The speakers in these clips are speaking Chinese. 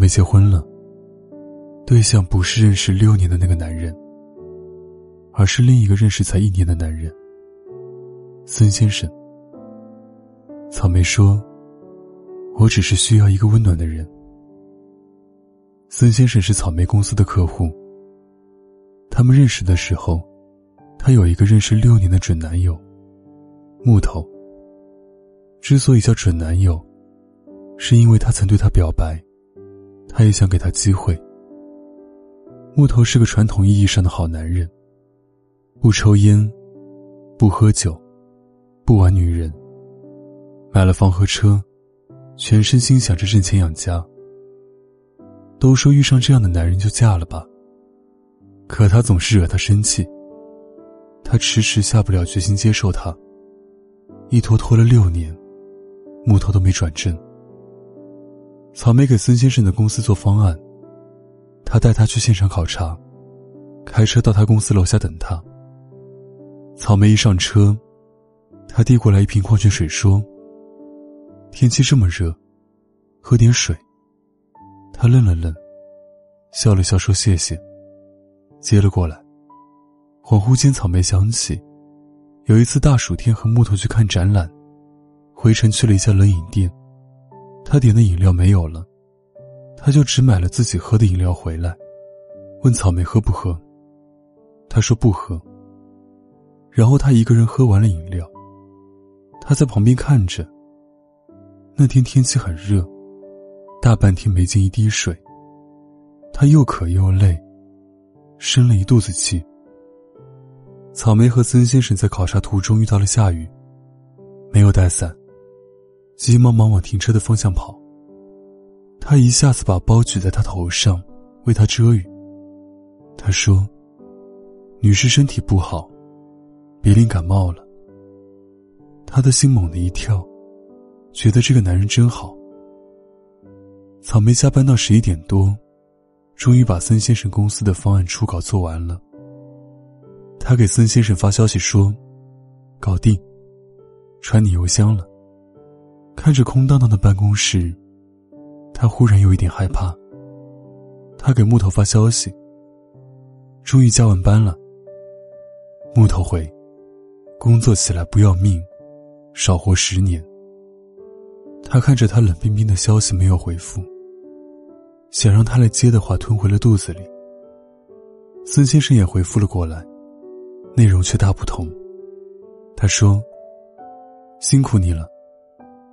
草莓结婚了，对象不是认识六年的那个男人，而是另一个认识才一年的男人。孙先生，草莓说：“我只是需要一个温暖的人。”孙先生是草莓公司的客户。他们认识的时候，他有一个认识六年的准男友，木头。之所以叫准男友，是因为他曾对他表白。他也想给他机会。木头是个传统意义上的好男人，不抽烟，不喝酒，不玩女人。买了房和车，全身心想着挣钱养家。都说遇上这样的男人就嫁了吧，可他总是惹他生气。他迟迟下不了决心接受他，一拖拖了六年，木头都没转正。草莓给孙先生的公司做方案，他带他去现场考察，开车到他公司楼下等他。草莓一上车，他递过来一瓶矿泉水，说：“天气这么热，喝点水。”他愣了愣，笑了笑说：“谢谢。”接了过来。恍惚间，草莓想起，有一次大暑天和木头去看展览，回程去了一家冷饮店。他点的饮料没有了，他就只买了自己喝的饮料回来，问草莓喝不喝。他说不喝。然后他一个人喝完了饮料。他在旁边看着。那天天气很热，大半天没进一滴水。他又渴又累，生了一肚子气。草莓和曾先生在考察途中遇到了下雨，没有带伞。急忙忙往停车的方向跑。他一下子把包举在他头上，为他遮雨。他说：“女士身体不好，别淋感冒了。”他的心猛地一跳，觉得这个男人真好。草莓加班到十一点多，终于把孙先生公司的方案初稿做完了。他给孙先生发消息说：“搞定，传你邮箱了。”看着空荡荡的办公室，他忽然有一点害怕。他给木头发消息：“终于加完班了。”木头回：“工作起来不要命，少活十年。”他看着他冷冰冰的消息没有回复，想让他来接的话吞回了肚子里。孙先生也回复了过来，内容却大不同。他说：“辛苦你了。”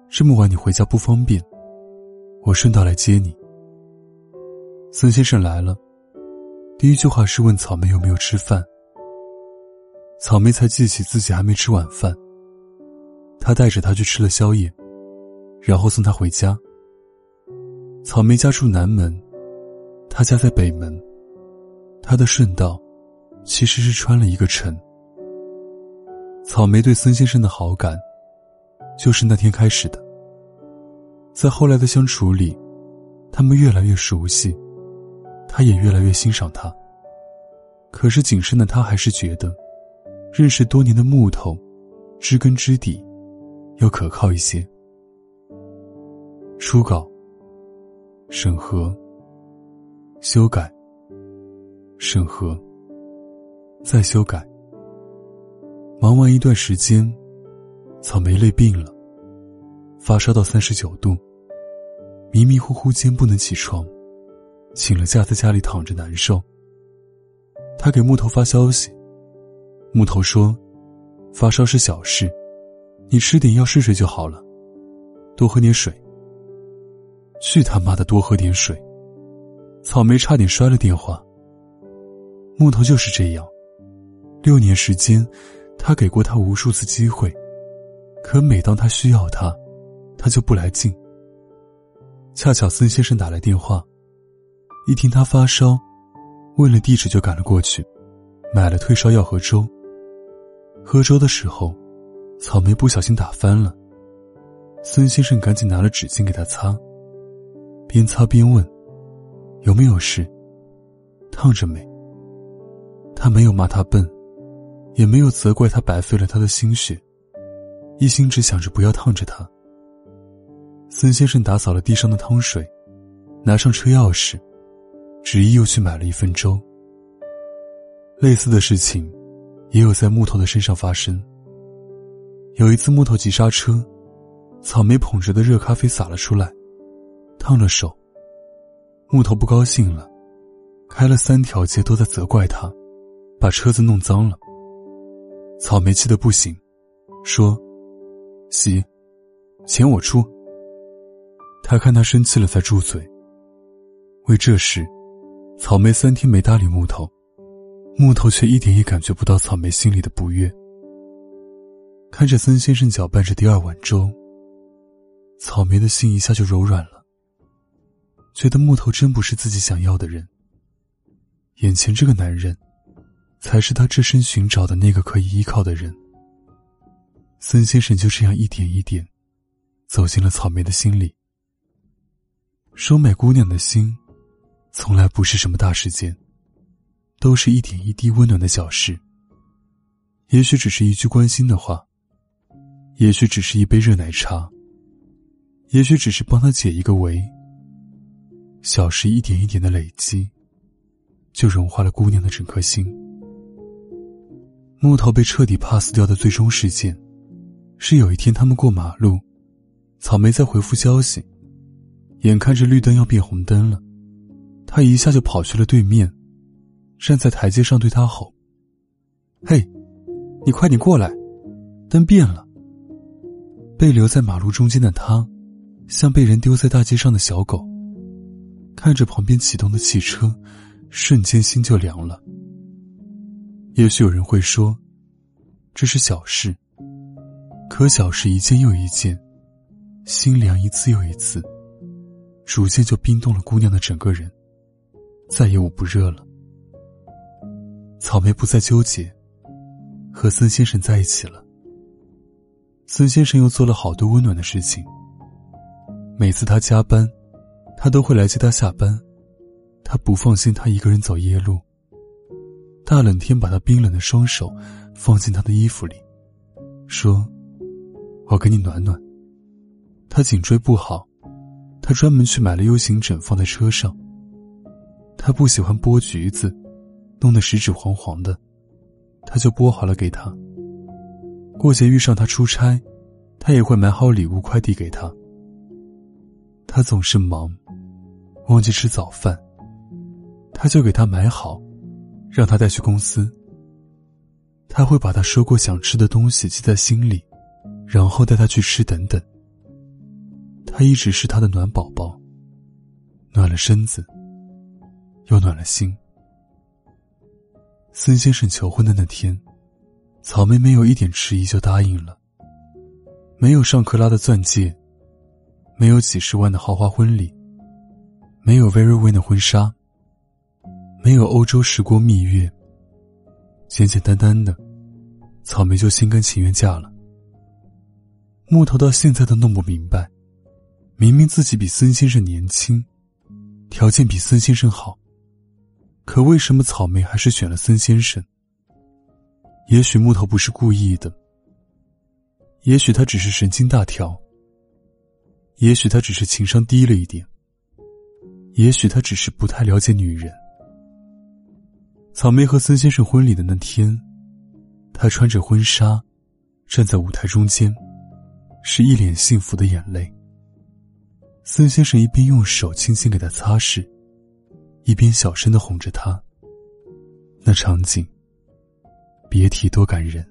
这么晚你回家不方便，我顺道来接你。孙先生来了，第一句话是问草莓有没有吃饭。草莓才记起自己还没吃晚饭，他带着他去吃了宵夜，然后送他回家。草莓家住南门，他家在北门，他的顺道其实是穿了一个城。草莓对孙先生的好感。就是那天开始的，在后来的相处里，他们越来越熟悉，他也越来越欣赏他。可是谨慎的他还是觉得，认识多年的木头，知根知底，要可靠一些。初稿、审核、修改、审核、再修改，忙完一段时间。草莓累病了，发烧到三十九度，迷迷糊糊间不能起床，请了假在家里躺着难受。他给木头发消息，木头说：“发烧是小事，你吃点药睡睡就好了，多喝点水。”去他妈的多喝点水！草莓差点摔了电话。木头就是这样，六年时间，他给过他无数次机会，可每当他需要他，他就不来劲。恰巧孙先生打来电话，一听他发烧，问了地址就赶了过去，买了退烧药和粥。喝粥的时候，草莓不小心打翻了，孙先生赶紧拿了纸巾给他擦，边擦边问：“有没有事？烫着没？”他没有骂他笨，也没有责怪他白费了他的心血，一心只想着不要烫着他。孙先生打扫了地上的汤水，拿上车钥匙，执意又去买了一份粥。类似的事情，也有在木头的身上发生。有一次木头急刹车，草莓捧着的热咖啡洒了出来，烫了手。木头不高兴了，开了三条街都在责怪他。把车子弄脏了，草莓气得不行，说：“洗，钱我出。”他看他生气了，才住嘴。为这事，草莓三天没搭理木头，木头却一点也感觉不到草莓心里的不悦。看着孙先生搅拌着第二碗粥，草莓的心一下就柔软了，觉得木头真不是自己想要的人。眼前这个男人。才是他这生寻找的那个可以依靠的人。孙先生就这样一点一点，走进了草莓的心里。收买姑娘的心，从来不是什么大事件，都是一点一滴温暖的小事。也许只是一句关心的话，也许只是一杯热奶茶，也许只是帮他解一个围。小事一点一点的累积，就融化了姑娘的整颗心。木头被彻底 pass 掉的最终事件，是有一天他们过马路，草莓在回复消息，眼看着绿灯要变红灯了，他一下就跑去了对面，站在台阶上对他吼：“嘿，你快点过来，灯变了。”被留在马路中间的他，像被人丢在大街上的小狗，看着旁边启动的汽车，瞬间心就凉了。也许有人会说，这是小事。可小事一件又一件，心凉一次又一次，逐渐就冰冻了姑娘的整个人，再也捂不热了。草莓不再纠结，和孙先生在一起了。孙先生又做了好多温暖的事情。每次他加班，他都会来接他下班，他不放心他一个人走夜路。大冷天，把他冰冷的双手放进他的衣服里，说：“我给你暖暖。”他颈椎不好，他专门去买了 U 型枕放在车上。他不喜欢剥橘子，弄得食指黄黄的，他就剥好了给他。过节遇上他出差，他也会买好礼物快递给他。他总是忙，忘记吃早饭，他就给他买好。让他带去公司，他会把他说过想吃的东西记在心里，然后带他去吃。等等，他一直是他的暖宝宝，暖了身子，又暖了心。孙先生求婚的那天，草莓没有一点迟疑就答应了。没有上克拉的钻戒，没有几十万的豪华婚礼，没有 Very Win 的婚纱。没有欧洲十国蜜月，简简单单的，草莓就心甘情愿嫁了。木头到现在都弄不明白，明明自己比孙先生年轻，条件比孙先生好，可为什么草莓还是选了孙先生？也许木头不是故意的，也许他只是神经大条，也许他只是情商低了一点，也许他只是不太了解女人。草莓和孙先生婚礼的那天，她穿着婚纱，站在舞台中间，是一脸幸福的眼泪。孙先生一边用手轻轻给她擦拭，一边小声的哄着她。那场景，别提多感人。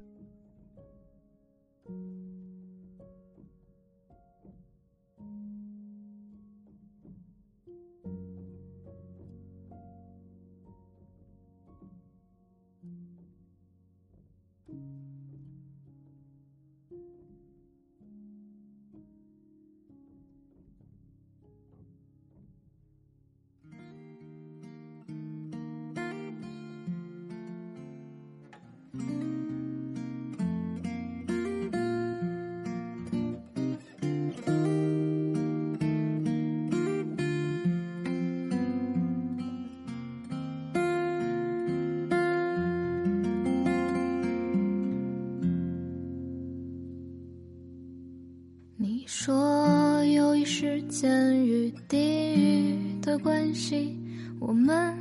系，我们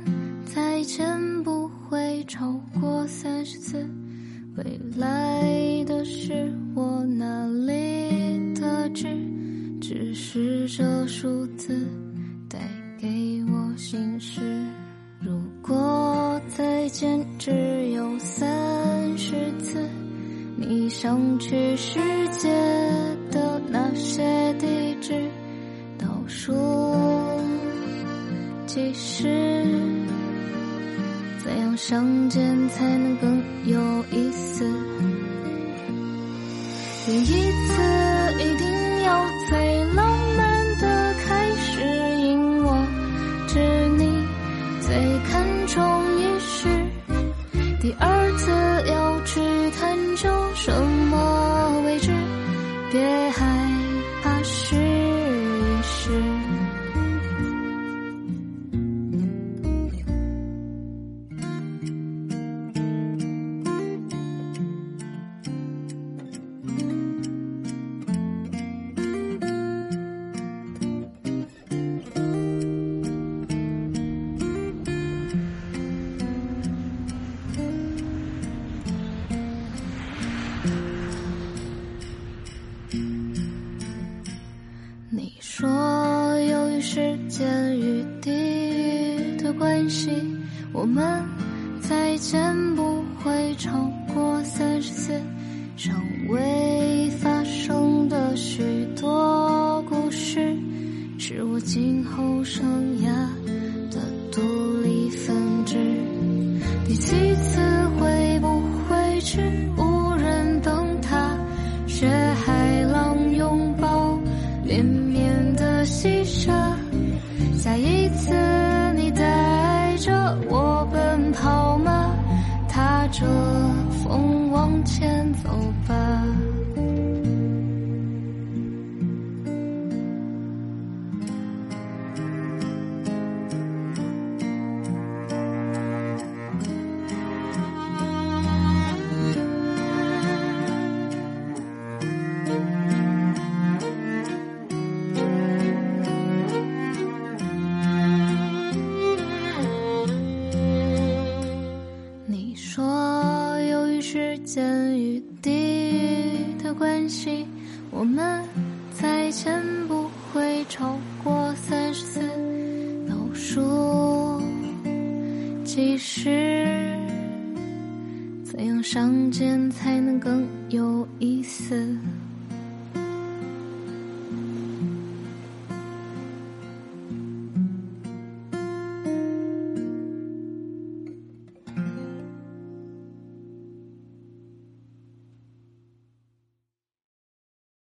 再见不会超过三十次。未来的事我哪里得知？只是这数字带给我心事。如果再见只有三十次，你想去世样相见才能更有意思？第一次说，由于时间与地域的关系，我们再见不会超过三十次。尚未发生的许多故事，是我今后生涯的独立分支。第七次会不会去无人灯塔，学海其实，怎样相见才能更有意思？